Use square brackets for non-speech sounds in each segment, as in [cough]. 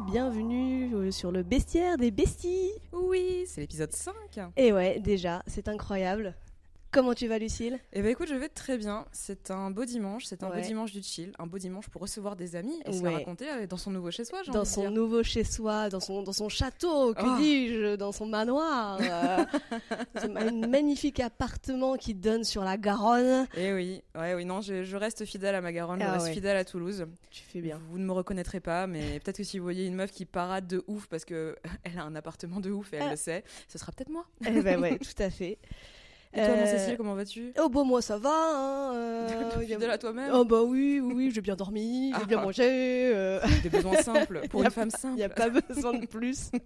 et bienvenue euh, sur le bestiaire des besties. Oui, c'est l'épisode 5. Et ouais, déjà, c'est incroyable. Comment tu vas, Lucille? Eh ben écoute, je vais très bien. C'est un beau dimanche, c'est un beau dimanche du chill, un beau dimanche pour recevoir des amis et se la raconter euh, dans son nouveau chez soi. Dans son dire. nouveau chez-soi, dans son, dans son château, que Oh. dis-je, dans son manoir. euh, [laughs] un magnifique appartement qui donne sur la Garonne. Eh oui, ouais, oui, non, je, je reste fidèle à ma Garonne, je Ah reste ouais. fidèle à Toulouse. Tu fais bien. Vous ne me reconnaîtrez pas, mais [laughs] peut-être que si vous voyez une meuf qui parade de ouf parce que [laughs] elle a un appartement de ouf et elle Ah. le sait, ce sera peut-être moi. Eh ben ouais, tout à fait. Et toi, mon Euh, Cécile, comment vas-tu? Oh bon, moi ça va. Hein, euh, [laughs] Fidèle à toi-même? Oh bah oui, oui, oui, j'ai bien dormi, j'ai Ah. bien mangé. euh, Des besoins simples pour [laughs] une femme Il simple. n'y a pas besoin de plus. [laughs]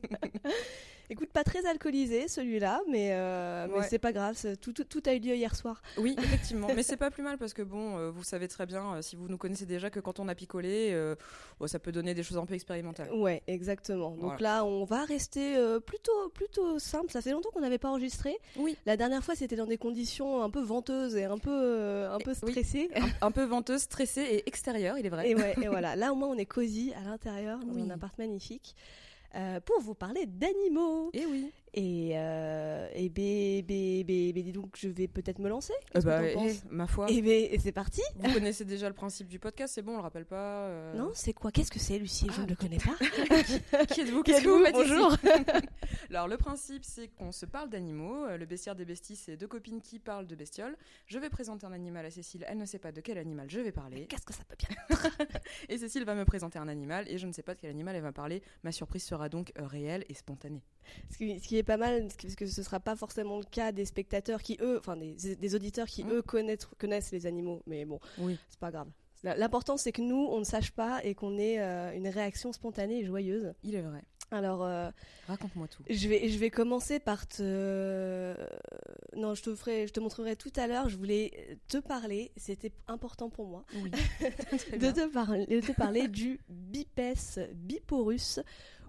Écoute, pas très alcoolisé celui-là, mais, euh, mais Ouais. c'est pas grave, tout, tout, tout a eu lieu hier soir. Oui, [laughs] effectivement. Mais c'est pas plus mal parce que bon, euh, vous savez très bien, euh, si vous nous connaissez déjà, que quand on a picolé, euh, bon, ça peut donner des choses un peu expérimentales. Ouais, exactement. Donc Voilà. là, on va rester plutôt, plutôt simple. Ça fait longtemps qu'on n'avait pas enregistré. Oui. La dernière fois, c'était dans des conditions un peu venteuses et un peu, euh, un peu Oui. stressées. Un, [laughs] un peu venteuse, stressée et extérieure, il est vrai. Et, ouais, et voilà, là au moins on est cosy à l'intérieur, dans Oui. un appart magnifique, euh, pour vous parler d'animaux. Et oui. Et, euh, et bé, bé, bé, bé, dis donc, je vais peut-être me lancer. Euh, que bah, eh, ma foi. Et, bé, et c'est parti. Vous connaissez déjà le principe du podcast, c'est bon, on le rappelle pas. euh. Non, c'est quoi? Qu'est-ce que c'est, Lucie? Je Ah, ne le connais pas. [laughs] Qui êtes-vous? Qui êtes-vous? Bonjour. [laughs] Alors, le principe, c'est qu'on se parle d'animaux. Euh, Le bestiaire des besties, c'est deux copines qui parlent de bestioles. Je vais présenter un animal à Cécile, elle ne sait pas de quel animal je vais parler. Qu'est-ce que ça peut bien [laughs] Et Cécile va me présenter un animal et je ne sais pas de quel animal elle va parler. Ma surprise sera donc euh, réelle et spontanée. Ce qui, ce qui est pas mal, parce que ce sera pas forcément le cas des spectateurs qui, eux, enfin des, des auditeurs qui, Mm. eux, connaissent, connaissent les animaux. Mais bon, Oui. c'est pas grave. L'important, c'est que nous, on ne sache pas et qu'on ait euh, une réaction spontanée et joyeuse. Il est vrai. Alors, euh, Raconte-moi tout. Je vais, je vais commencer par te. Non, je te ferai, je te montrerai tout à l'heure. Je voulais te parler. C'était important pour moi Oui. [laughs] [laughs] De te, parler, de te parler du Bipes biporus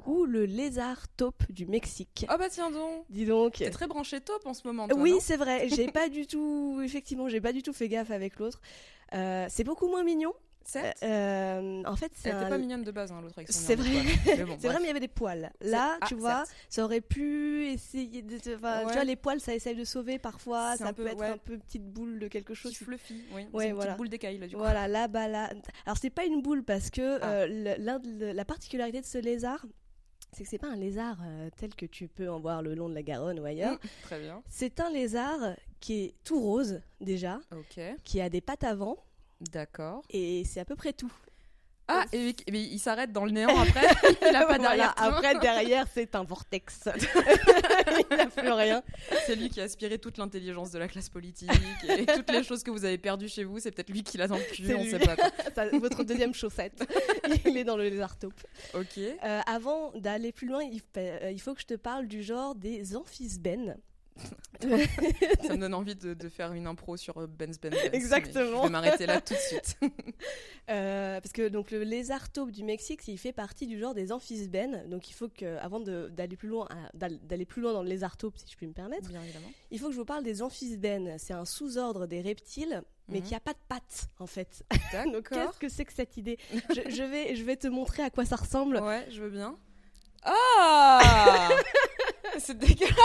ou le lézard taupe du Mexique. Ah bah tiens donc Dis donc. T'es très branché top en ce moment, toi, Oui, c'est vrai. J'ai [laughs] pas du tout, effectivement, j'ai pas du tout fait gaffe avec l'autre. Euh, c'est beaucoup moins mignon. Certes. Euh, en fait, c'est Elle était un- pas mignonne de base, hein, l'autre avec C'est vrai. [laughs] bon, C'est vrai, mais il y avait des poils. Là, Ah, tu vois, certes. ça aurait pu essayer de. te- enfin, Ouais. Tu vois, les poils, ça essaye de sauver parfois. Ça peut peu- être ouais. un peu petite boule de quelque chose. Petit fluffy, oui. Ouais, une voilà. petite boule d'écaille, là, du coup. Voilà, là, bas, là. Alors, c'est pas une boule parce que Ah. euh, le- l'un de- la particularité de ce lézard, c'est que c'est pas un lézard euh, tel que tu peux en voir le long de la Garonne ou ailleurs. Très bien. C'est un lézard qui est tout rose, déjà, Ok. qui a des pattes avant, D'accord. et c'est à peu près tout. Ah, et, et- mais il s'arrête dans le néant [laughs] après. il a pas Voilà, après, derrière, c'est un vortex. [laughs] il n'a plus rien. C'est lui qui a aspiré toute l'intelligence de la classe politique et [laughs] toutes les choses que vous avez perdues chez vous. C'est peut-être lui qui l'a dans le cul. On lui. sait pas. quoi. Ça, votre deuxième chaussette. il est dans le lézard taupe. Ok. Euh, avant d'aller plus loin, il, euh, il faut que je te parle du genre des amphisbènes. [laughs] Ça me donne envie de, de faire une impro sur Benz Benz. Benz, Exactement. Je vais m'arrêter là tout de suite. [laughs] [laughs] Euh, parce que donc le lézard taupe du Mexique, il fait partie du genre des amphisbènes. Donc il faut que, avant d'aller plus loin, d'aller plus loin dans le lézard taupe, si je puis me permettre, Bien évidemment. il faut que je vous parle des amphisbènes. C'est un sous-ordre des reptiles, mais Mhm. qui a pas de pattes en fait. Donc qu'est-ce que c'est que cette idée? Je, je vais, je vais te montrer à quoi ça ressemble. Ouais, je veux bien. Ah C'est dégueulasse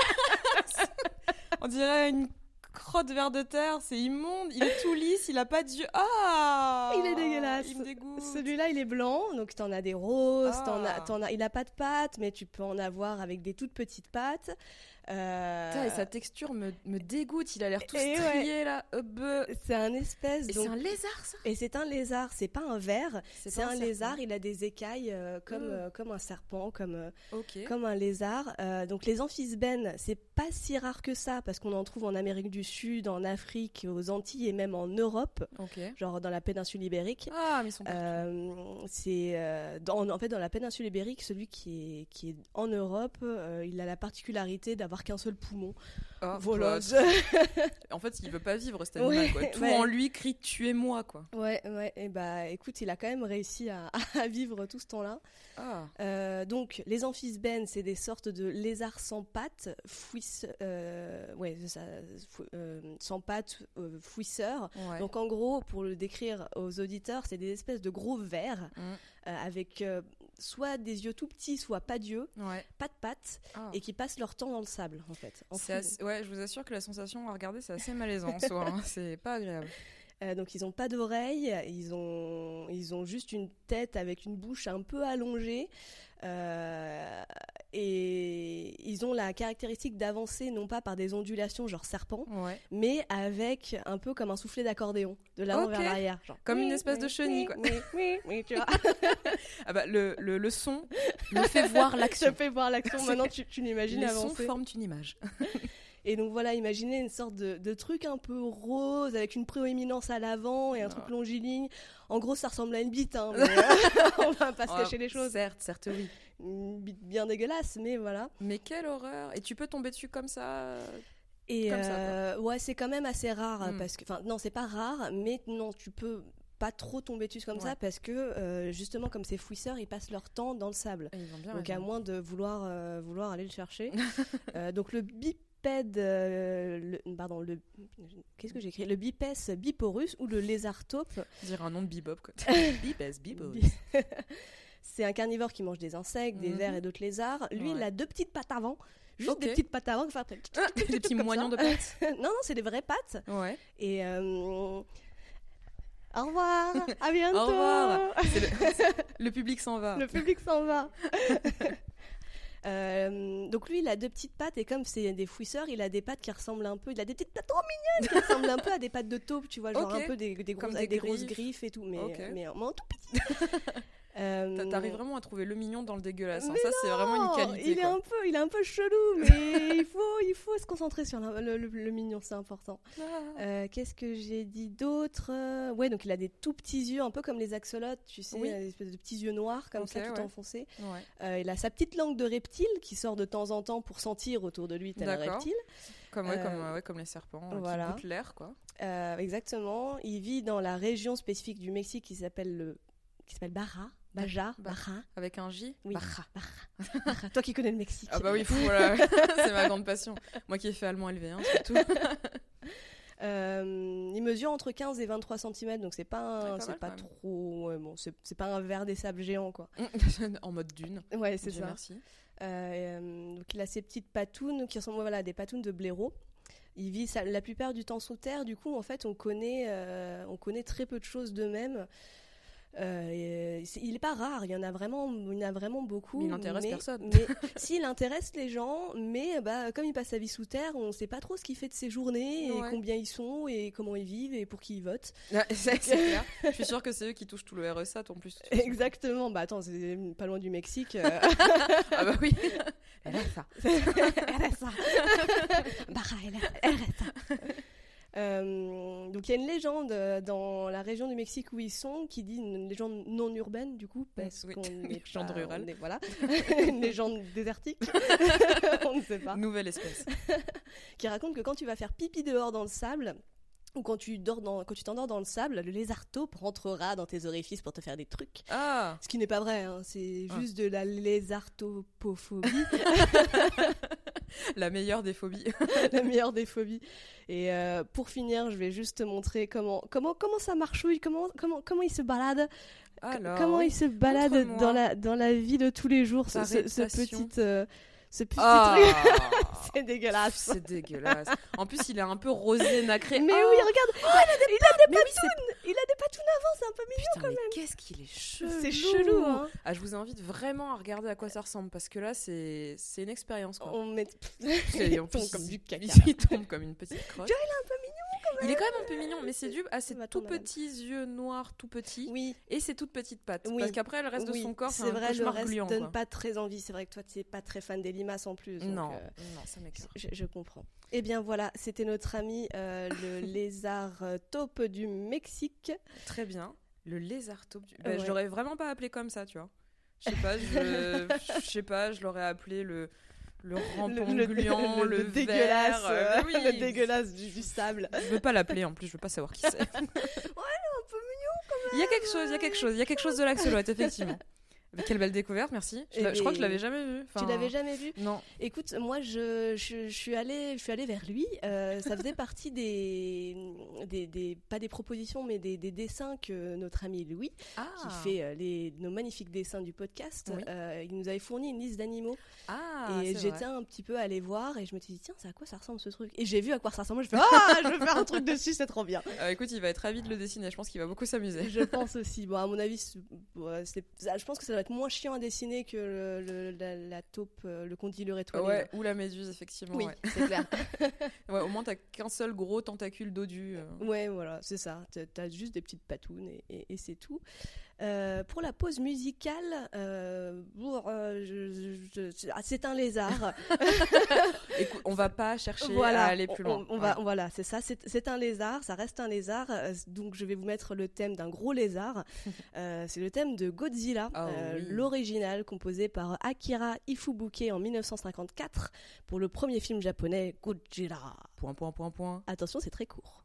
On dirait une crotte vers de terre, c'est immonde, il est tout lisse, il a pas d'yeux. Ah Il est dégueulasse. Il me dégoûte. Celui-là, il est blanc, donc t'en as des roses, Ah. t'en as, t'en as, il a pas de pattes, mais tu peux en avoir avec des toutes petites pattes. Euh, Putain, et sa texture me, me dégoûte, il a l'air tout Et strié là. C'est un espèce. Et donc- c'est un lézard ça Et c'est un lézard, c'est pas un ver, c'est un, serpent. lézard, il a des écailles euh, comme, Mm. euh, comme un serpent, comme, comme un lézard. Euh, donc les amphisbènes, c'est pas si rare que ça, parce qu'on en trouve en Amérique du Sud, en Afrique, aux Antilles et même en Europe, genre dans la péninsule ibérique. Ah, mais ils sont. Euh, c'est euh, dans- en fait dans la péninsule ibérique, celui qui est, qui est en Europe, euh, il a la particularité d'avoir qu'un seul poumon. Voilà. bah, [laughs] en fait, il veut pas vivre cet animal. Ouais, quoi. Tout ouais. en lui crie tuez-moi quoi. ouais, ouais. Et bah écoute, il a quand même réussi à, [laughs] à vivre tout ce temps-là. Ah. Euh, donc, les amphisbènes, c'est des sortes de lézards sans pattes, fouisse, euh, ouais, c'est ça, fou- euh, sans pattes, fouisseurs. Ouais. Donc, en gros, pour le décrire aux auditeurs, c'est des espèces de gros vers Mm. avec. Soit des yeux tout petits, soit pas d'yeux, Ouais. pas de pattes, Ah. et qui passent leur temps dans le sable, en fait. en assez- Ouais, je vous assure que la sensation à regarder, c'est assez malaisant en soi. hein. [laughs] C'est pas agréable. Euh, donc ils ont pas d'oreilles, ils ont, ils ont juste une tête avec une bouche un peu allongée. euh, et ils ont la caractéristique d'avancer non pas par des ondulations genre serpent, Ouais. mais avec un peu comme un soufflet d'accordéon, de l'avant vers l'arrière. genre. Comme une Oui, espèce de chenille, oui, quoi. Oui, oui, tu vois. [laughs] Ah bah, le, le, le son me fait voir Je [laughs] l'action. te fais voir l'action, maintenant tu, tu l'imagines Les sons avancer. forment une image. [laughs] Et donc voilà, imaginez une sorte de, de truc un peu rose avec une prééminence à l'avant et un truc longiligne. En gros, ça ressemble à une bite, hein, mais, [laughs] euh, [laughs] on va pas se Ah, cacher les choses. Certes, certes, oui. Une bite bien dégueulasse, mais voilà. Mais quelle horreur Et tu peux tomber dessus comme ça Et Comme ça, euh, ouais, c'est quand même assez rare Hmm. parce que, enfin, non, c'est pas rare, mais non, tu peux pas trop tomber dessus comme Ouais. ça parce que euh, justement, comme ces fouisseurs, ils passent leur temps dans le sable. Donc à moins de vouloir, euh, vouloir aller le chercher. [laughs] Euh, donc le bipède, euh, le, pardon, le, qu'est-ce que j'ai écrit Le bipes biporus ou le lézard taupe. Dire un nom de bebop, quoi. [laughs] Bibes, bebop. Bi- [laughs] C'est un carnivore qui mange des insectes, des Mhm. vers et d'autres lézards. Lui, il a deux petites pattes avant. Juste des petites pattes avant. Enfin, Ah, des petits moignons ça. de pattes. [laughs] non, non, c'est des vraies pattes. Ouais. Et euh, au revoir, à bientôt. Au revoir. Le public s'en va. Le public s'en va. Euh, donc lui, il a deux petites pattes et comme c'est des fouisseurs, il a des pattes qui ressemblent un peu. Il a des petites pattes trop mignonnes qui ressemblent un peu à des pattes de taupe, tu vois, genre un peu des, des, grosses, avec des grosses griffes. et tout, mais, Ok. mais, mais en tout petit. [laughs] Euh, T'a- T'arrives vraiment à trouver le mignon dans le dégueulasse. hein. Ça, c'est vraiment une qualité. Il est quoi. un peu, il est un peu chelou, mais [laughs] il faut, il faut se concentrer sur le, le- le mignon, c'est important. Ah. Euh, Qu'est-ce que j'ai dit d'autre? Euh, Ouais, donc il a des tout petits yeux, un peu comme les axolotes, tu sais, Oui. des espèces de petits yeux noirs comme Ok, ça, tout ouais. Euh, il a sa petite langue de reptile qui sort de temps en temps pour sentir autour de lui tel un reptile. Comme, ouais, Euh, comme, ouais, comme les serpents euh, voilà. qui l'air, quoi. Euh, exactement. Il vit dans la région spécifique du Mexique qui s'appelle le, qui s'appelle Baja, Baja, Ba- Baja. Avec un J. Oui. Baja. Baja. Baja. [laughs] Toi qui connais le Mexique. Ah bah oui, voilà. [laughs] c'est ma grande passion. Moi qui ai fait allemand LV1, surtout. [laughs] Euh, il mesure entre 15 et 23 cm, donc c'est pas, c'est mal, pas trop, ouais, bon, c'est pas un ver des sables géants quoi. en mode dune. Ouais, c'est ça. merci. Euh, euh, donc il a ses petites patounes qui ressemblent voilà, à des patounes de blaireau. Il vit la plupart du temps sous terre, du coup en fait on connaît, euh, on connaît très peu de choses d'eux-mêmes. Euh, il est pas rare, il y en a vraiment, il y en a vraiment beaucoup. Mais il n'intéresse personne. Mais [laughs] s'il intéresse les gens, mais bah, comme il passe sa vie sous terre, on sait pas trop ce qu'il fait de ses journées, et combien ils sont, et comment ils vivent, et pour qui ils votent. [laughs] Ah, c'est clair. Je suis sûre que c'est eux qui touchent tout le RSA en plus. Exactement, bah attends, c'est pas loin du Mexique. euh, [laughs] Ah bah oui. RSA. RSA. Barra, RSA. Euh, donc il y a une légende euh, dans la région du Mexique où ils sont qui dit une légende non urbaine du coup parce Oui, qu'on [laughs] une est légende pas- rurale. on est- voilà [laughs] une légende désertique [laughs] on ne sait pas Nouvelle espèce. qui raconte que quand tu vas faire pipi dehors dans le sable ou quand tu dors dans quand tu t'endors dans le sable le lézard taupe rentrera dans tes orifices pour te faire des trucs. Ah. Ce qui n'est pas vrai hein, c'est Ah. juste de la lézartopophobie. [laughs] La meilleure des phobies. [laughs] la meilleure des phobies. Et euh, pour finir, je vais juste te montrer comment, comment, comment ça marchouille, comment, comment, comment il se balade, Alors, comment il se balade dans la, dans la vie de tous les jours, ce, petit, euh, ce petit Ah truc. [laughs] C'est dégueulasse. C'est dégueulasse. En plus, il est un peu rosé, nacré. Mais Ah oui, regarde, il, a des, il a des oui, patounes, il a des patounes avant, c'est un peu mignon. Putain, mais qu'est-ce qu'il est chelou. C'est chelou, hein. Ah, je vous invite vraiment à regarder à quoi ça ressemble parce que là, c'est c'est une expérience. Quoi. On met Et [laughs] il tombe comme du caca. Il tombe comme une petite crotte. Tu vois, il est un peu mignon quand Il est quand même un peu mignon, mais c'est dû à ses tout petits yeux noirs, tout petits, Oui, et ses toutes petites pattes. Oui. Parce qu'après, le reste de son corps, c'est un vrai, le reste gluant. donne quoi. pas très envie. C'est vrai que toi, tu n'es pas très fan des limaces en plus. donc, Non, euh, non, ça m'écoeure. Je, je comprends. Eh bien voilà, c'était notre ami euh, le [laughs] lézard taupe du Mexique. Très bien. Le lézard taupe. du- Bah, Ouais. Je l'aurais vraiment pas appelé comme ça, tu vois. Je sais pas, je [laughs] sais pas, je l'aurais appelé le le rampant gluant, le, vert, dégueulasse, euh, euh, oui. [laughs] le dégueulasse du, du sable. Je veux pas l'appeler en plus, je veux pas savoir qui c'est. [laughs] un peu mignon. Il y a quelque chose, il y a quelque chose, il y a quelque chose de l'axolote, effectivement. Mais quelle belle découverte, merci. Je, Et l'a- je crois que je l'avais jamais vu. Tu l'avais jamais vu Non. Écoute, moi, je, je, je suis allée, je suis allée vers lui. Euh, ça faisait partie des, des, des- pas des propositions, mais des, des dessins que notre ami Louis, Ah. qui fait euh, les, nos magnifiques dessins du podcast, Oui. euh, il nous avait fourni une liste d'animaux. Ah, et j'étais un petit peu allée voir et je me suis dit, tiens, c'est à quoi ça ressemble ce truc? Et j'ai vu à quoi ça ressemble. Je fais, [laughs] ah, je veux faire un truc dessus, c'est trop bien. Euh, écoute, il va être ravi de le dessiner. Je pense qu'il va beaucoup s'amuser. Je pense aussi. Bon, à mon avis, je pense que ça être moins chiant à dessiner que le, le- la, la taupe, euh, le condylure étoilé. Ouais, ou la méduse, effectivement. Oui, Ouais. c'est clair. [laughs] Ouais, au moins, t'as qu'un seul gros tentacule dodu. euh. Ouais, voilà, c'est ça. T'as- juste des petites patounes et, et- et c'est tout. Euh, pour la pause musicale, euh, euh, ah, c'est un lézard. [laughs] Écoute, on va pas chercher voilà, à aller plus loin. On, on va, voilà, c'est ça. C'est un lézard. Ça reste un lézard. donc je vais vous mettre le thème d'un gros lézard. [laughs] Euh, c'est le thème de Godzilla, Ah oui. l'original composé par Akira Ifubuke en 1954 pour le premier film japonais Godzilla. Point, point, point, point. Attention, c'est très court.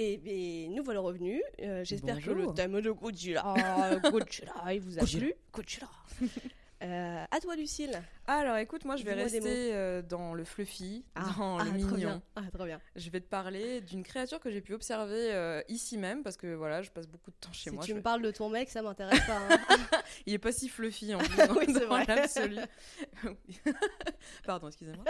Et, et nous voilà revenus. Euh, J'espère que le thème de Godzilla, Godzilla, il vous a plu. Godzilla. [laughs] Euh, à toi, Lucille. Alors écoute, moi je vais rester euh, dans le fluffy, dans le trop mignon. bien. Ah, trop bien. Je vais te parler d'une créature que j'ai pu observer euh, ici même parce que voilà, je passe beaucoup de temps chez si moi. tu je me parles de ton mec, ça m'intéresse pas. hein. [laughs] Il est pas si fluffy en plus [laughs] Oui, c'est dans vrai. l'absolu. Pardon, excusez-moi.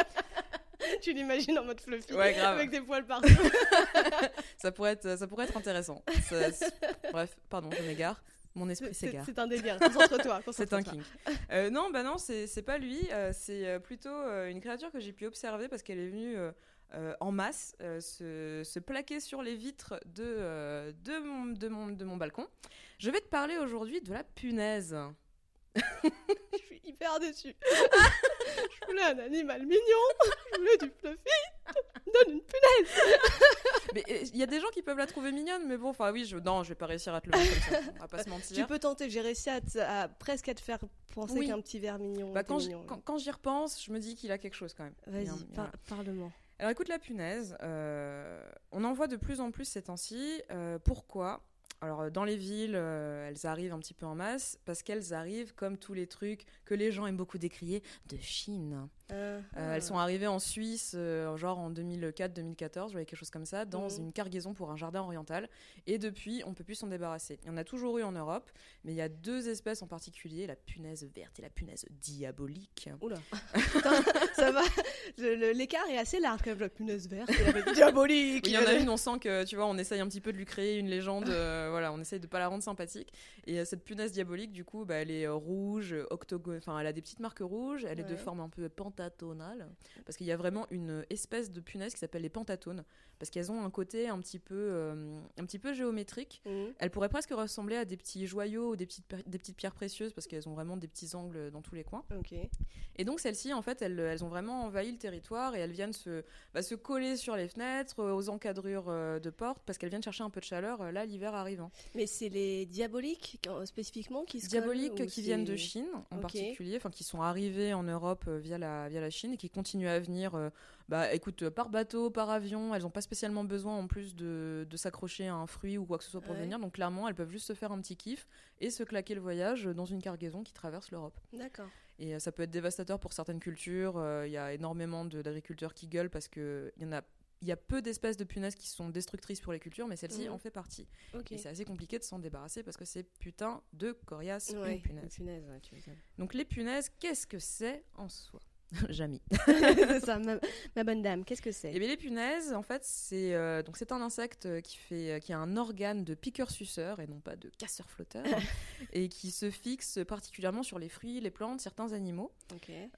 [laughs] tu l'imagines en mode fluffy, Ouais, grave. avec des poils partout. [laughs] Ça pourrait être, ça pourrait être intéressant. Ça- Bref, pardon, je m'égare. Mon esprit s'égare. c'est un délire. [laughs] Concentre-toi. C'est un kink. Euh, non, bah non, c'est pas lui. euh, c'est euh, plutôt euh, une créature que j'ai pu observer parce qu'elle est venue en masse se, se plaquer sur les vitres de, de, mon, de, mon, de mon balcon. Je vais te parler aujourd'hui de la punaise. Je suis hyper déçue. Je voulais un animal mignon. Je voulais du fluffy. Donne une punaise. Mais euh, il y a des gens qui peuvent la trouver mignonne, mais bon, enfin oui, je, non, je vais pas réussir à te le mettre comme ça. On va pas se mentir. Tu peux tenter. J'ai réussi à, te- à presque à te faire penser Oui. qu'un petit verre mignon. Bah, était quand j'y- mignon. quand- quand j'y repense, je me dis qu'il a quelque chose quand même. Il y a Vas-y, un- il y a par- un- parle-moi. Alors écoute la punaise, euh, on en voit de plus en plus ces temps-ci. Euh, pourquoi? Alors euh, dans les villes, euh, elles arrivent un petit peu en masse parce qu'elles arrivent comme tous les trucs que les gens aiment beaucoup décrier de Chine. Euh, Euh, elles sont arrivées en Suisse, euh, genre en 2004-2014, je voyais quelque chose comme ça, dans Mhm. une cargaison pour un jardin oriental. Et depuis, on peut plus s'en débarrasser. Il y en a toujours eu en Europe, mais il y a deux espèces en particulier, la punaise verte et la punaise diabolique. Oula. [laughs] Ça va. L'écart est assez large quand même. La punaise verte. et la diabolique. Il y en a une, on sent que, tu vois, on essaye un petit peu de lui créer une légende. [laughs] voilà, on essaye de pas la rendre sympathique. Et cette punaise diabolique, du coup, bah, elle est rouge, octogone, enfin, elle a des petites marques rouges, elle est de forme un peu pentatonale, parce qu'il y a vraiment une espèce de punaise qui s'appelle les pentatones, parce qu'elles ont un côté un petit peu, euh, un petit peu géométrique. Mhm. Elles pourraient presque ressembler à des petits joyaux ou des petites, des petites pierres précieuses, parce qu'elles ont vraiment des petits angles dans tous les coins. Et donc celles-ci, en fait, elles, elles ont vraiment envahi le territoire et elles viennent se, bah, se coller sur les fenêtres, euh, aux encadrures euh, de portes, parce qu'elles viennent chercher un peu de chaleur, là, l'hiver arrivant. Mais c'est les diaboliques spécifiquement qui se Diaboliques collent, qui viennent de Chine, en particulier, enfin qui sont arrivés en Europe via, la, via la Chine et qui continuent à venir, euh, bah, écoute, euh, par bateau, par avion, elles n'ont pas spécialement besoin en plus de, de s'accrocher à un fruit ou quoi que ce soit pour Ouais. venir, donc clairement, elles peuvent juste se faire un petit kiff et se claquer le voyage dans une cargaison qui traverse l'Europe. D'accord. Et euh, ça peut être dévastateur pour certaines cultures. euh, Il y a énormément d'agriculteurs qui gueulent parce que il y en a. Il y a peu d'espèces de punaises qui sont destructrices pour les cultures, mais celle-ci Mhm. en fait partie. Ok. Et c'est assez compliqué de s'en débarrasser parce que c'est putain de coriace, Ouais, une punaise. punaise, ouais, tu m'étonnes. Donc les punaises, qu'est-ce que c'est en soi? [laughs] Jamy. [laughs] c'est ça, ma, ma bonne dame, qu'est-ce que c'est? Et bien les punaises, en fait, c'est euh, donc c'est un insecte euh, qui fait euh, qui a un organe de piqueur-suceur et non pas de casseur-flotteur [laughs] et qui se fixe particulièrement sur les fruits, les plantes, certains animaux.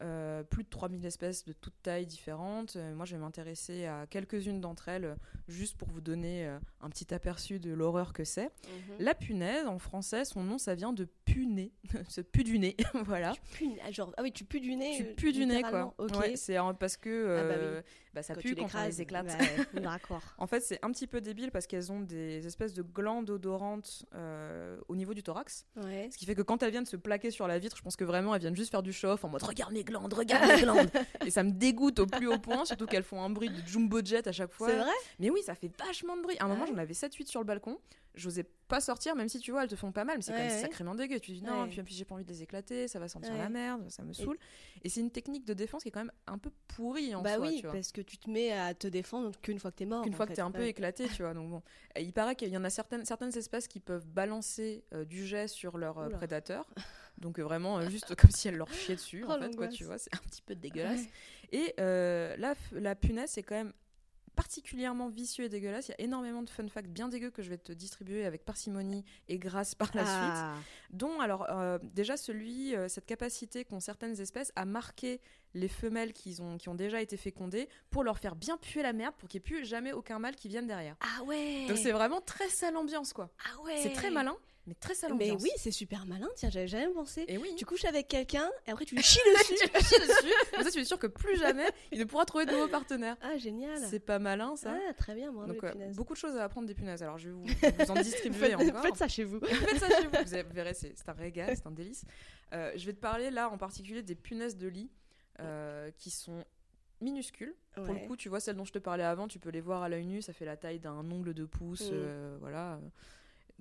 Euh, plus de 3000 espèces de toutes tailles différentes. Moi, je vais m'intéresser à quelques-unes d'entre elles, juste pour vous donner un petit aperçu de l'horreur que c'est. Mhm. La punaise, en français, son nom, ça vient de puner, [laughs] ce pu du nez, [laughs] voilà. Tu pues, ah, genre, ah oui, tu pues du nez. Tu pues du nez, quoi. littéralement. Ok. Ouais, c'est parce que Ah bah euh, bah, ça Quand pue tu quand on les éclate. bah [laughs] D'accord. En fait, c'est un petit peu débile parce qu'elles ont des espèces de glandes odorantes euh, au niveau du thorax. Ouais. Ce qui fait que quand elles viennent se plaquer sur la vitre, je pense que vraiment elles viennent juste faire du chauffe en mode regarde mes glandes, regarde mes glandes. Et ça me dégoûte au plus haut point, surtout qu'elles font un bruit de jumbo jet à chaque fois. C'est vrai? Mais oui, ça fait vachement de bruit. À un moment, Ouais. j'en avais 7-8 sur le balcon. J'osais pas sortir, même si tu vois, elles te font pas mal, mais c'est quand même ouais. sacrément dégueu. Tu dis non, Ouais. puis, puis j'ai pas envie de les éclater, ça va sentir la merde, ça me saoule. Et, c'est une technique de défense qui est quand même un peu pourrie en Bah soi, oui, tu vois. parce que tu te mets à te défendre qu'une fois que t'es mort. Qu'une fois que fait. t'es un peu éclaté, tu vois. Donc bon, Et il paraît qu'il y en a certaines, certaines espèces qui peuvent balancer euh, du jet sur leur euh, prédateur. [laughs] Donc euh, vraiment euh, juste comme si elle leur chiait dessus, [laughs] Oh, en fait, quoi, tu vois. C'est un petit peu [laughs] dégueulasse. Et la, la punaise, c'est quand même particulièrement vicieux et dégueulasse. Il y a énormément de fun facts bien dégueux que je vais te distribuer avec parcimonie et grâce par la suite. Ah. Dont, alors, euh, déjà, celui, euh, cette capacité qu'ont certaines espèces à marquer les femelles qui ont, qui ont déjà été fécondées pour leur faire bien puer la merde pour qu'il n'y ait plus jamais aucun mâle qui vienne derrière. Ah ouais. Donc, c'est vraiment très sale ambiance, quoi. ah ouais. C'est très malin, mais très sale Mais oui, c'est super malin. Tiens, j'avais jamais pensé. Et oui. Tu couches avec quelqu'un et après tu lui [laughs] chies dessus. tu le chies dessus. Comme ça, tu es sûr que plus jamais il ne pourra trouver de nouveaux partenaires. ah génial. C'est pas malin, ça. Ah très bien, bravo Donc, punaises. beaucoup de choses à apprendre des punaises. Alors, je vais vous, [laughs] vous en distribuer Faites, encore. faites ça chez vous. [laughs] Faites ça chez vous. Vous verrez, c'est un régal, c'est un délice. Euh, je vais te parler là en particulier des punaises de lit euh, qui sont minuscules. Pour le coup, tu vois, celles dont je te parlais avant, tu peux les voir à l'œil nu, ça fait la taille d'un ongle de pouce. Mm. euh, voilà.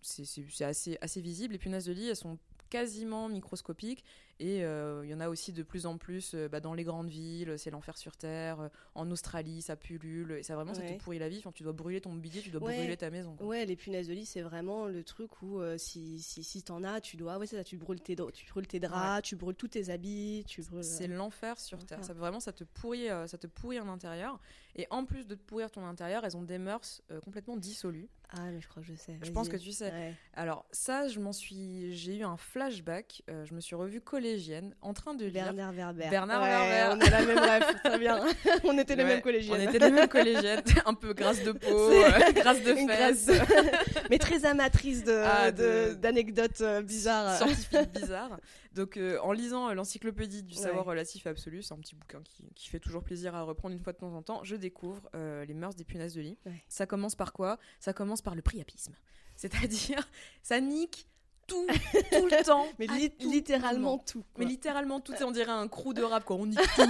C'est assez, assez visible. Les punaises de lit, elles sont quasiment microscopiques et euh, il y en a aussi de plus en plus euh, bah, dans les grandes villes, c'est l'enfer sur terre, euh, en Australie ça pullule et ça vraiment ça te pourrit la vie, Enfin, tu dois brûler ton mobilier, tu dois Ouais. brûler ta maison. quoi. Ouais, les punaises de lit, c'est vraiment le truc où si, si, si t'en as, tu dois. Ouais, ça, tu brûles tes, tu brûles tes draps, tu brûles tous tes habits, tu brûles. C'est l'enfer sur terre. Ça, vraiment, ça te pourrit, ça te pourrit en intérieur. Et en plus de te pourrir ton intérieur, elles ont des mœurs euh, complètement dissolues. Ah, mais je crois que je sais. Je pense que tu sais. Ouais. Alors ça, je m'en suis, j'ai eu un flashback. euh, je me suis revue collégienne en train de lire. Bernard Werber. Bernard Ouais, Werber. On a la même rêve, très bien. on était les Ouais, mêmes collégiennes. On était les mêmes collégiennes, [laughs] un peu grasse de peau, euh, grasse de fesses, [laughs] mais très amatrice de, Ah, de- d'anecdotes euh, bizarres. Donc, euh, en lisant euh, l'encyclopédie du Ouais. savoir relatif et absolu, c'est un petit bouquin qui, qui fait toujours plaisir à reprendre une fois de temps en temps, je découvre euh, les mœurs des punaises de lit. Ouais. Ça commence par quoi? Ça commence par le priapisme. C'est-à-dire, [laughs] ça nique tout, tout le temps. [laughs] Mais à li- tout littéralement tout. Mais littéralement tout, on dirait un crew de rap, quoi. On nique [laughs] tout,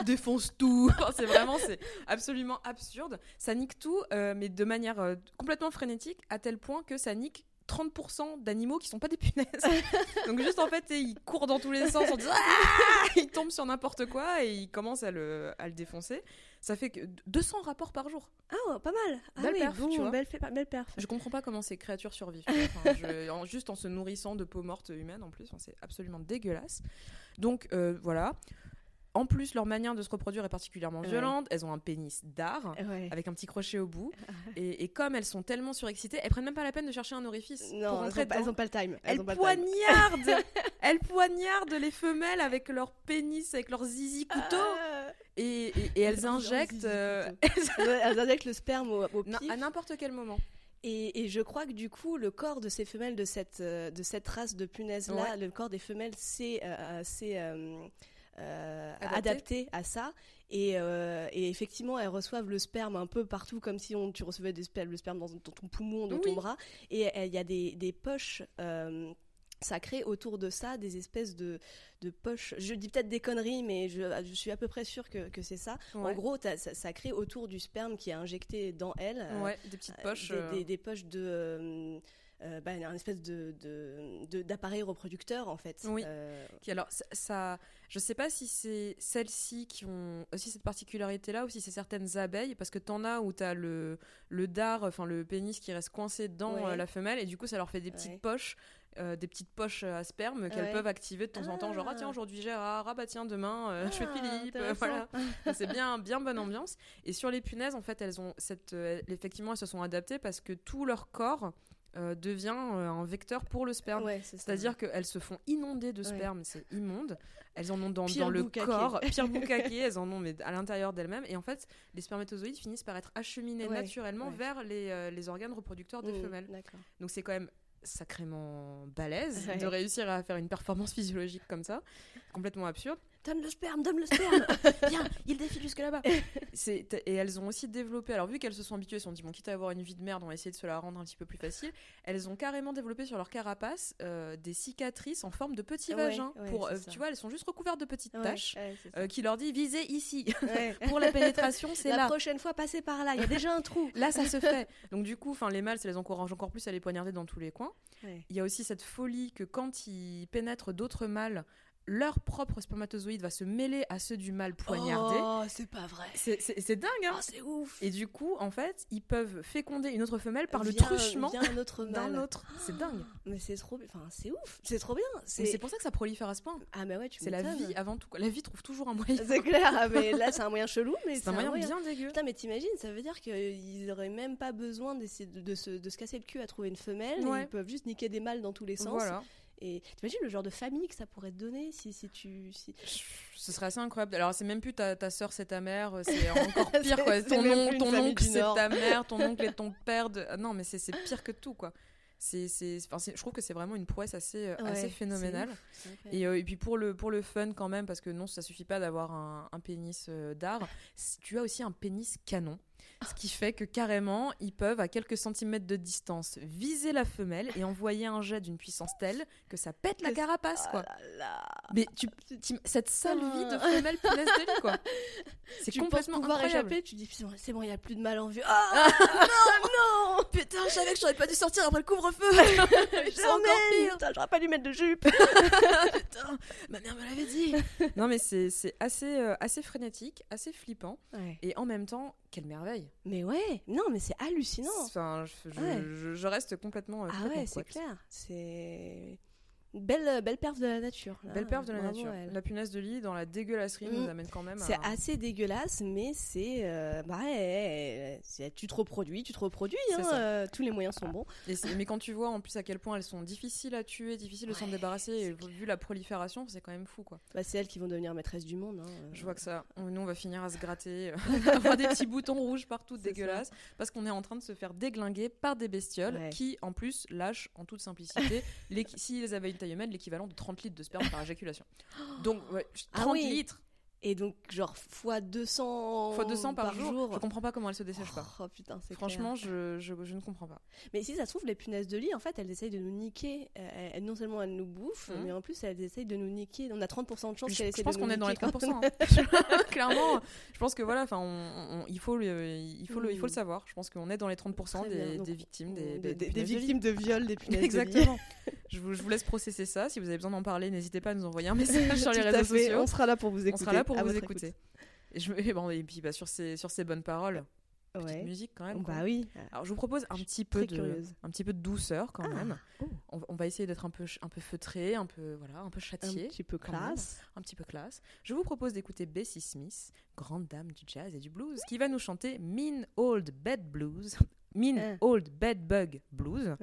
on défonce tout. Enfin, c'est vraiment, c'est absolument absurde. Ça nique tout, euh, mais de manière euh, complètement frénétique, à tel point que ça nique 30% d'animaux qui sont pas des punaises. [laughs] Donc juste en fait, ils courent dans tous les sens en disant Ah [laughs] ils tombent sur n'importe quoi et ils commencent à le, à le défoncer. Ça fait que 200 rapports par jour. Ah, ouais, pas mal. Ah Belle oui, perf, bon, tu vois. belle, fait- belle perf. Je comprends pas comment ces créatures survivent. tu vois. Enfin, je- [laughs] en- juste en se nourrissant de peau morte humaine en plus, Enfin, c'est absolument dégueulasse. Donc euh, voilà. En plus, leur manière de se reproduire est particulièrement Ouais. violente. Elles ont un pénis d'art. Ouais. Avec un petit crochet au bout. [laughs] Et, et comme elles sont tellement surexcitées, elles prennent même pas la peine de chercher un orifice pour Non, elles rentrer ont, pas, elles dedans. ont pas le time. Elles time. poignardent [laughs] Elles poignardent les femelles avec leur pénis, avec leurs zizi couteaux. Ah. Et, et- et elles injectent euh, [laughs] Elles injectent le sperme au, au pif. à n'importe quel moment. Et, et je crois que du coup, le corps de ces femelles, de cette, euh, de cette race de punaises-là, Ouais. le corps des femelles, c'est euh, c'est, euh, euh, Adapté. adapté. à ça. Et, euh, et effectivement, elles reçoivent le sperme un peu partout, comme si on, tu recevais des sperme, le sperme dans, dans ton poumon, dans ton bras. Et euh, il y a des, des poches. euh, sacrées autour de ça, des espèces de, de poches. Je dis peut-être des conneries, mais je, je suis à peu près sûre que, que c'est ça. En gros, ça, ça crée autour du sperme qui est injecté dans elle. euh, Ouais, des petites poches. des, des- des poches de bah, un espèce de d'appareil reproducteur en fait Oui. Euh, qui- alors, ça, ça- je sais pas si c'est celles-ci qui ont aussi cette particularité-là ou si c'est certaines abeilles, parce que t'en as où t'as le, le dard, enfin le pénis qui reste coincé dans Ouais. euh, la femelle, et du coup, ça leur fait des petites Ouais. poches. euh, des petites poches à sperme qu'elles Ouais. peuvent activer de temps en temps genre ah Ah. tiens aujourd'hui Gérard ah bah tiens demain euh, je fais Ah, Philippe euh, voilà [laughs] c'est bien bien bonne ambiance et sur les punaises en fait elles ont cette euh, effectivement elles se sont adaptées parce que tout leur corps euh, devient euh, un vecteur pour le sperme ouais, c'est-à-dire qu'elles se font inonder de Ouais. sperme, c'est immonde. Elles en ont dans, le corps, pire [laughs] boucaquet, elles en ont mais à l'intérieur d'elles-mêmes. Et en fait, les spermatozoïdes finissent par être acheminés Ouais, naturellement vers les, euh, les organes reproducteurs des Mm, femelles. Donc c'est quand même sacrément balèze [laughs] de réussir à faire une performance physiologique comme ça. Complètement absurde. Donne le sperme donne le sperme [laughs] Viens, il défile jusque là-bas. Et elles ont aussi développé, alors vu qu'elles se sont habituées, elles se sont dit, bon, quitte à avoir une vie de merde, on va essayer de se la rendre un petit peu plus facile. Elles ont carrément développé sur leur carapace euh, des cicatrices en forme de petits Ouais, vagins. ouais, pour, euh, tu vois, elles sont juste recouvertes de petites Ouais, taches euh, qui leur dit, visez ici. [laughs] Pour la pénétration, [laughs] c'est la là. prochaine fois passez par là il y a déjà un trou Là, ça se fait. Donc, du coup, les mâles, ça les encourage encore plus à les poignarder dans tous les coins. Il y a aussi cette folie que quand ils pénètrent d'autres mâles, leur propre spermatozoïde va se mêler à ceux du mâle poignardé. oh c'est pas vrai C'est- dingue, hein oh, c'est ouf Et du coup, en fait, ils peuvent féconder une autre femelle par le truchement autre d'un mâle. autre. C'est dingue. [gasps] mais c'est trop enfin c'est ouf c'est trop bien C'est pour ça que ça prolifère à ce point. ah mais ouais tu C'est la vie avant tout. La vie trouve toujours un moyen. c'est clair ah, mais là c'est un moyen chelou mais C'est un moyen bien dégueu. Putain, mais t'imagines, ça veut dire qu'ils auraient même pas besoin d'essayer de, de se, de se casser le cul à trouver une femelle. Ouais. Ils peuvent juste niquer des mâles dans tous les sens. Voilà. Et t'imagines le genre de famille que ça pourrait te donner si, si tu. Si... Ce serait assez incroyable. Alors, c'est même plus ta, ta soeur, c'est ta mère. euh, C'est [laughs] encore pire, quoi. Ton, oncle- ton c'est ta mère. Ton [laughs] oncle et ton père. De... ah Non, mais c'est pire que tout, quoi. C'est, enfin, je trouve que c'est vraiment une prouesse assez, euh, Ouais, assez phénoménale. Et, euh, et puis pour le, pour le fun quand même, parce que non, ça suffit pas d'avoir un, un pénis euh, d'art, tu as aussi un pénis canon. Ce qui fait que carrément, ils peuvent, à quelques centimètres de distance, viser la femelle et envoyer un jet d'une puissance telle que ça pète la Que- carapace, quoi. Ah là là. Mais tu, cette sale vie de Ah. femelle punaise de lit, quoi. [laughs] C'est complètement pouvoir incroyable. échapper, tu dis c'est bon, il y a plus de mal en vue. [laughs] Ah non, non [laughs] Putain, je savais que j'aurais pas dû sortir après le couvre-feu. C'est encore pire. Putain, J'aurais pas dû mettre de jupe Putain, ma mère me l'avait dit. non, mais c'est c'est assez, euh, assez frénétique, assez flippant. ouais. Et en même temps, quelle merveille. Mais ouais, non, mais c'est hallucinant Enfin, je, je- Ouais. je- je reste complètement. euh, Ah complètement ouais, c'est clair. C'est. Belle, belle perf de la nature. là. Belle perf de la Bravo nature. elle. La punaise de lit dans la dégueulasserie Mm. nous amène quand même C'est à. assez dégueulasse, mais c'est. euh, bah, tu te reproduis, tu te reproduis. Hein, euh, tous les moyens sont bons. Et mais quand tu vois en plus à quel point elles sont difficiles à tuer, difficiles de s'en débarrasser, et vu la prolifération, c'est quand même fou quoi. Bah, c'est elles qui vont devenir maîtresses du monde. hein. Je vois que ça. Nous, on va finir à se gratter, [laughs] [laughs] avoir des petits boutons rouges partout ça. dégueulasses, parce qu'on est en train de se faire déglinguer par des bestioles Ouais. qui, en plus, lâchent en toute simplicité, l'équi- s'ils avaient une taille humaine, l'équivalent de 30 litres de sperme par éjaculation. [gasps] Donc, ouais, 30 Ah oui. litres Et donc, genre, fois 200, fois 200 par, jour, je comprends pas comment elles se dessèchent pas. Oh putain, c'est Franchement, je, je, je ne comprends pas. Mais si ça se trouve, les punaises de lit, en fait, elles essayent de nous niquer. Euh, elles- non seulement elles nous bouffent, Mhm. mais en plus, elles essayent de nous niquer. On a 30% de chance Je, qu'elles je essayent pense de nous qu'on est dans les niquer quand 30%. hein. Clairement, je pense que voilà, enfin, on- on- il faut le, il faut le, il faut le Mm. savoir. Je pense qu'on est dans les 30% Très des, des victimes, des, Des, punaises de victimes de viol des [laughs] punaises de lit. Exactement. je, vous, je vous laisse processer ça. Si vous avez besoin d'en parler, n'hésitez pas à nous envoyer un message [laughs] sur les réseaux sociaux. On sera là pour vous écouter. Pour à vous votre écouter. Et, je, et bon, et puis bah, sur, ces, sur ces bonnes paroles, petite Ouais. musique quand même. quoi. Bah oui. Alors je vous propose un petit peu de, curieuse. un petit peu de douceur quand Ah, même. oh. On, va- on va essayer d'être un peu, un peu feutré, un peu voilà, un peu Un châtié, petit peu même. classe. un petit peu classe. Je vous propose d'écouter Bessie Smith, grande dame du jazz et du blues, qui va nous chanter Mean Old Bed Blues, Mean Ah. Old Bed Bug Blues.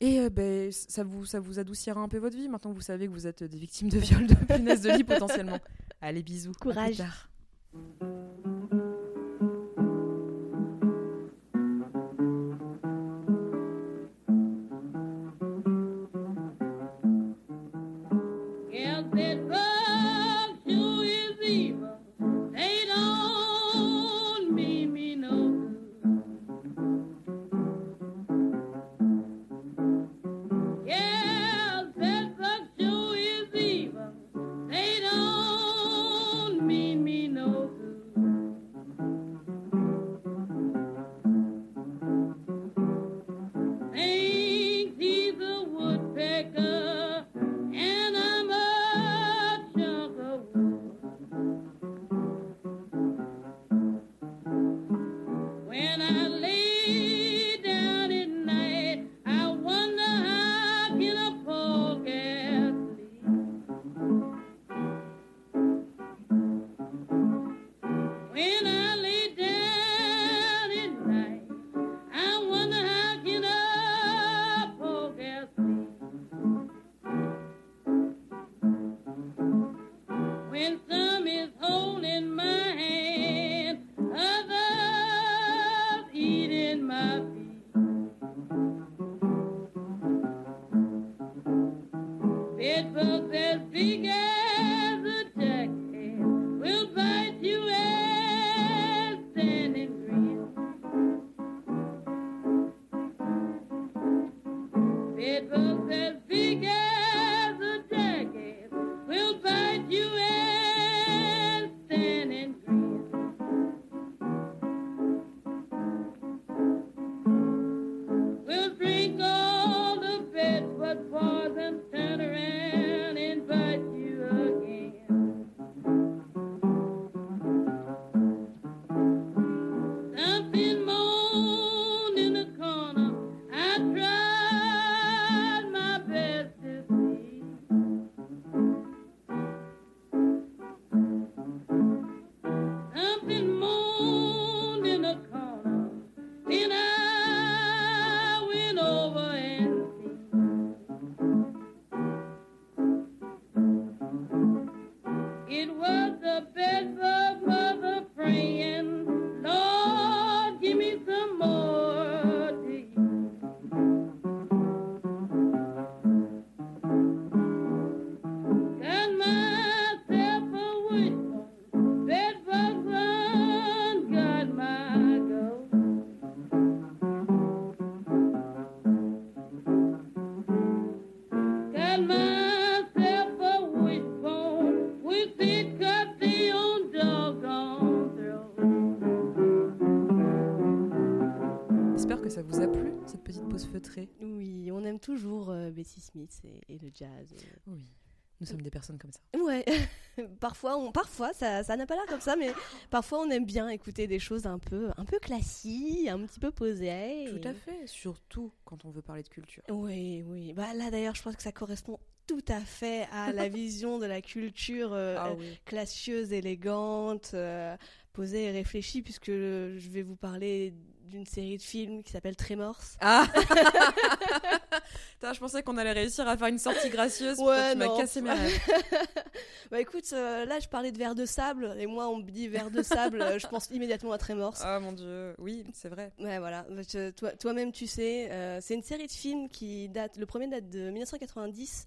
Et euh, ben, ça, vous, ça vous adoucira un peu votre vie maintenant que vous savez que vous êtes des victimes de viol, de punaises de lit potentiellement. Allez, bisous. Courage. Hallelujah. J'espère que ça vous a plu, cette petite pause feutrée. Oui, on aime toujours euh, Bessie Smith et, et le jazz. et- Oui, nous sommes des personnes comme ça. Ouais, [laughs] parfois, on, parfois ça, ça n'a pas l'air comme ça, mais parfois on aime bien écouter des choses un peu, un peu classiques, un petit peu posées. Tout à fait, surtout quand on veut parler de culture. Oui, oui. Bah là d'ailleurs, je pense que ça correspond tout à fait à la [laughs] vision de la culture euh, Ah euh, oui. classieuse, élégante, euh, posée et réfléchie, puisque je vais vous parler d'une série de films qui s'appelle Tremors. Ah Je pensais qu'on allait réussir à faire une sortie gracieuse. Ouais, tu m'as cassé mes rêves. [laughs] Bah écoute, euh, là je parlais de verre de sable, et moi on me dit verre de sable, euh, je pense immédiatement à Tremors. Ah mon dieu, oui, c'est vrai. Ouais, voilà. Toi- Toi-même, tu sais, euh, c'est une série de films qui date. Le premier date de 1990.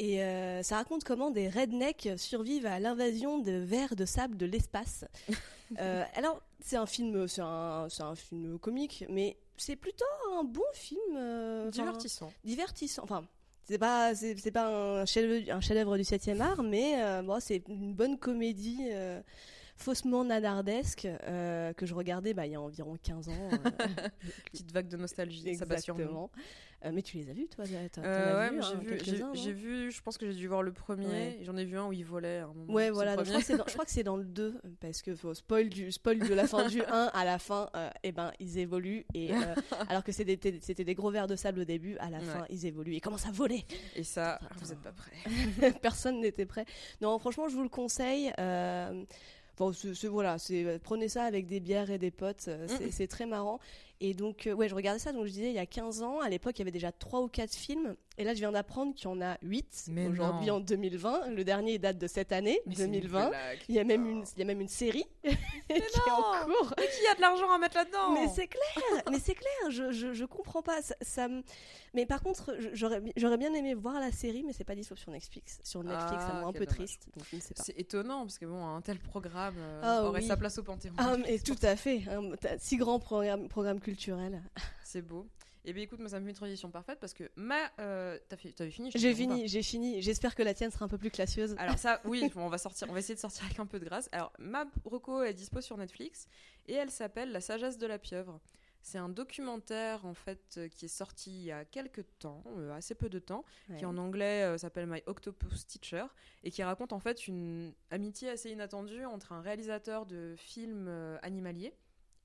Et euh, ça raconte comment des rednecks survivent à l'invasion de vers de sable de l'espace. [laughs] Euh, alors, c'est un film, c'est un, film comique, mais c'est plutôt un bon film. euh, Divertissant. divertissant. Enfin, c'est pas, c'est, pas un chef, un chef-d'œuvre du 7e art, mais bon, c'est une bonne comédie faussement nanardesque euh, que je regardais bah, il y a environ 15 ans. euh, [laughs] Petite vague de nostalgie, ça bat sur nous. Exactement. Euh, mais tu les as vus, toi Euh, ouais, mais hein, j'ai vu, je pense que j'ai dû voir le premier, Ouais. et j'en ai vu un où il volait à un moment. Ouais, voilà. donc je, crois que c'est dans, je crois que c'est dans le 2, parce que faut spoil, du, spoil de la fin du [laughs] 1 à la fin, euh, eh ben, ils évoluent. Et, [laughs] alors que c'était des, gros vers de sable au début, à la Ouais. fin, ils évoluent et commencent à voler. Et ça, Attends. vous êtes pas prêts. Personne n'était prêt. Non, franchement, je vous le conseille. euh, Bon, c'est- voilà, c'est prenez ça avec des bières et des potes, euh, Mhm. c'est très marrant. Et donc, euh, ouais, je regardais ça, donc je disais, il y a 15 ans, à l'époque, il y avait déjà 3 ou 4 films, et là, je viens d'apprendre qu'il y en a 8 Mais aujourd'hui en 2020. Le dernier date de cette année, Mais c'est une 2020. blague, Il y a même une, il y a même une série [laughs] qui est en cours. Mais qui a de l'argent à mettre là-dedans Mais c'est clair, mais c'est clair, je, je, je comprends pas. Ça, Mais par contre, j'aurais bien aimé voir la série, mais c'est pas dispo sur Netflix. Sur Netflix, ça me Ah, rend un peu dommage. triste. C'est étonnant parce que bon, un tel programme euh, Ah aurait oui. sa place au Panthéon. Ah, [laughs] mais tout à fait. hein, t'as si grand programme, programme culturel. C'est beau. Et bien écoute, moi ça me fait une transition parfaite parce que ma. euh, T'as fini J'ai fini, j'ai fini. J'espère que la tienne sera un peu plus classieuse. Alors ça, [laughs] oui, on va sortir, on va essayer de sortir avec un peu de grâce. Alors ma reco est dispo sur Netflix et elle s'appelle La sagesse de la pieuvre. C'est un documentaire en fait euh, qui est sorti il y a quelques temps, euh, assez peu de temps, qui en anglais euh, s'appelle My Octopus Teacher et qui raconte en fait une amitié assez inattendue entre un réalisateur de films animaliers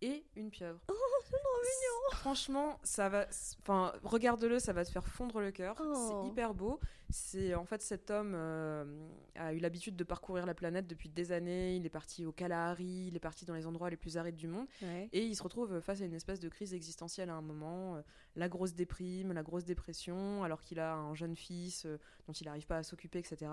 et une pieuvre. Oh, c'est trop mignon. Franchement, ça va. Enfin, regarde-le, ça va te faire fondre le cœur. Oh. C'est hyper beau. C'est en fait cet homme euh, a eu l'habitude de parcourir la planète depuis des années. Il est parti au Kalahari, il est parti dans les endroits les plus arides du monde, Ouais. et il se retrouve face à une espèce de crise existentielle à un moment. euh, la grosse déprime, la grosse dépression, alors qu'il a un jeune fils euh, dont il n'arrive pas à s'occuper, etc.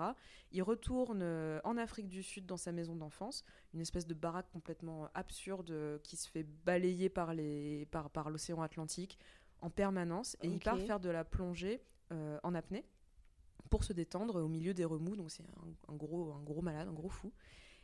Il retourne en Afrique du Sud dans sa maison d'enfance, une espèce de baraque complètement absurde qui se fait balayer par les par, par l'océan Atlantique en permanence et il part faire de la plongée en apnée pour se détendre au milieu des remous donc c'est un, un gros un gros malade un gros fou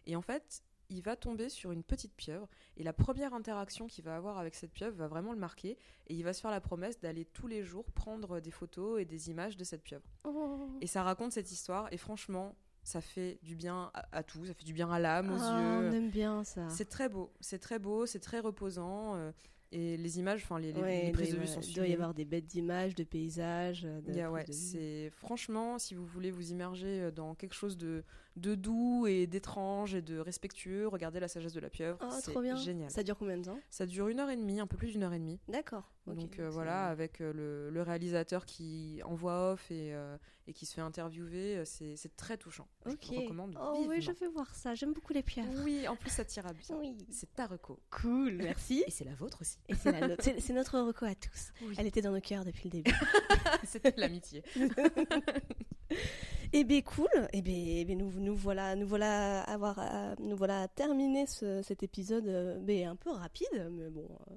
et en fait il va tomber sur une petite pieuvre et la première interaction qu'il va avoir avec cette pieuvre va vraiment le marquer et il va se faire la promesse d'aller tous les jours prendre des photos et des images de cette pieuvre Oh. et ça raconte cette histoire et franchement ça fait du bien à, à tout ça fait du bien à l'âme aux Ah, on yeux aime bien ça. c'est très beau, c'est très beau, c'est très reposant. euh, et les images, enfin les, les- Ouais, les prises il de doit- vue sont Il doit y avoir des bêtes d'images, de paysages. De Il y a- prises ouais, de c'est franchement, si vous voulez vous immerger euh, dans quelque chose de, de doux et d'étrange et de respectueux, regardez La sagesse de la pieuvre. Oh, c'est trop bien. génial. Ça dure combien de temps? Ça dure une heure et demie, un peu plus d'une heure et demie. D'accord. Donc euh, voilà, avec euh, le, le réalisateur qui envoie off et, euh, et qui se fait interviewer, c'est très touchant. Ok. Je recommande Oh oui, je vais voir ça. J'aime beaucoup les pieuvres. Oui, en plus ça t'ira bien. Oui. C'est ta reco. Cool, merci. Et c'est la vôtre aussi. Et c'est notre reco à tous. Oui. Elle était dans nos cœurs depuis le début. [laughs] C'était l'amitié. [laughs] [laughs] Eh bien cool. Eh bien, eh bien, nous, nous voilà, nous voilà avoir, euh, nous voilà terminé ce- cet épisode, euh, ben, un peu rapide, mais bon. euh,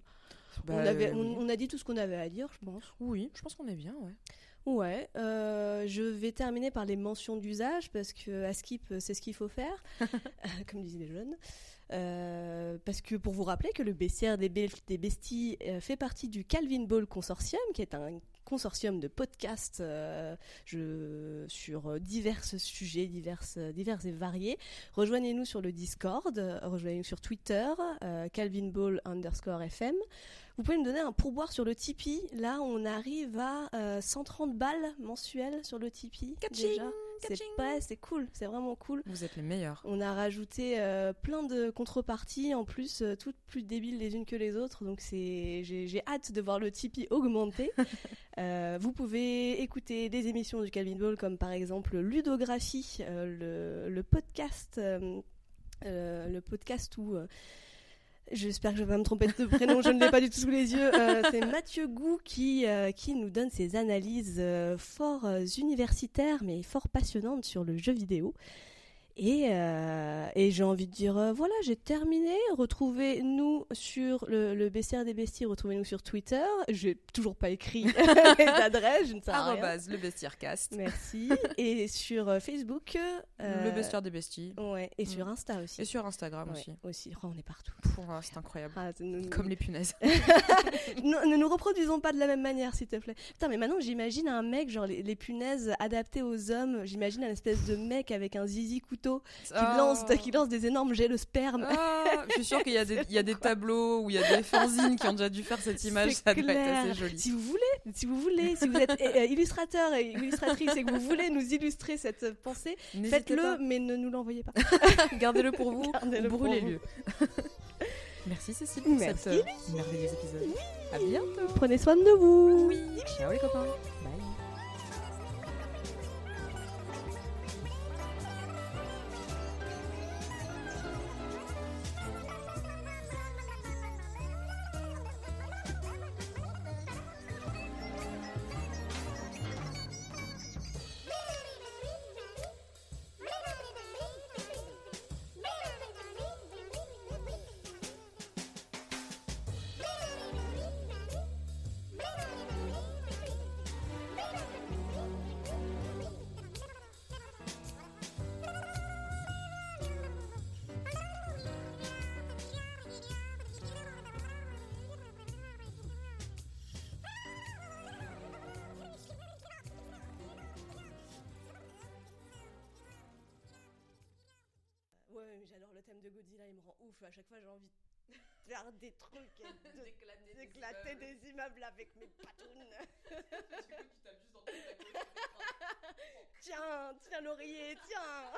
Bah, on, avait, euh, on, oui. on a dit tout ce qu'on avait à dire, je pense. Oui, je pense qu'on est bien, ouais. Ouais, je vais terminer par les mentions d'usage parce que à Skip, c'est ce qu'il faut faire, [laughs] [laughs] comme disent les jeunes. Euh, parce que pour vous rappeler que le bestiaire des, Be- des besties euh, fait partie du Calvin Ball Consortium, qui est un consortium de podcasts euh, sur euh, divers sujets, divers, euh, divers et variés. Rejoignez-nous sur le Discord, rejoignez-nous sur Twitter, euh, Calvin Ball underscore FM. Vous pouvez me donner un pourboire sur le Tipeee. Là, on arrive à euh, 130 balles mensuelles sur le Tipeee. Kaching, déjà. C'est kaching. ouais, c'est cool, c'est vraiment cool. Vous êtes les meilleurs. On a rajouté euh, plein de contreparties, en plus, euh, toutes plus débiles les unes que les autres. Donc c'est, j'ai, j'ai hâte de voir le Tipeee augmenter. [laughs] Euh, vous pouvez écouter des émissions du Calvin Ball, comme par exemple Ludographie, euh, le, le podcast, euh, euh, le podcast où euh, J'espère que je vais pas me tromper de prénom, je ne l'ai pas du tout sous les yeux. Euh, c'est Mathieu Gou qui, euh, qui nous donne ses analyses euh, fort universitaires mais fort passionnantes sur le jeu vidéo. Et, euh, et j'ai envie de dire, euh, voilà, j'ai terminé. Retrouvez-nous sur le, le bestiaire des besties, retrouvez-nous sur Twitter. J'ai toujours pas écrit [laughs] les [laughs] adresses, je ne sais rien. Le bestiaire cast. Merci. [laughs] Et sur euh, Facebook. Le bestiaire des besties. Ouais, et Mm. sur Insta aussi. Et sur Instagram Ouais, aussi. aussi. Oh, on est partout. C'est incroyable. Ah, nous- Comme les punaises. ne, ne nous reproduisons pas de la même manière, s'il te plaît. Putain, mais maintenant, j'imagine un mec, genre les, les punaises adaptées aux hommes. J'imagine un espèce de mec avec un zizi couture qui, qui lancent des énormes jets de sperme. Ah, je suis sûre qu'il y, a des- [laughs] il y a des tableaux où il y a des fanzines qui ont déjà dû faire cette image. Ça doit être assez joli. Si vous voulez, si vous voulez, si vous êtes euh, euh, illustrateur et illustratrice et que vous voulez nous illustrer cette pensée, faites-le, mais ne nous l'envoyez pas. [laughs] Gardez-le pour vous. Ou pour brûlez-le. [laughs] Merci Cécile pour Merci, cet euh, merveilleux épisode. À bientôt. Prenez soin de vous. Oui. Ciao les copains. Bye. Ouf. À chaque fois, j'ai envie de [laughs] faire des trucs et de- D'éclater des d'éclater immeubles. des immeubles avec mes patounes. [laughs] [laughs] tiens, tiens l'oreiller, tiens.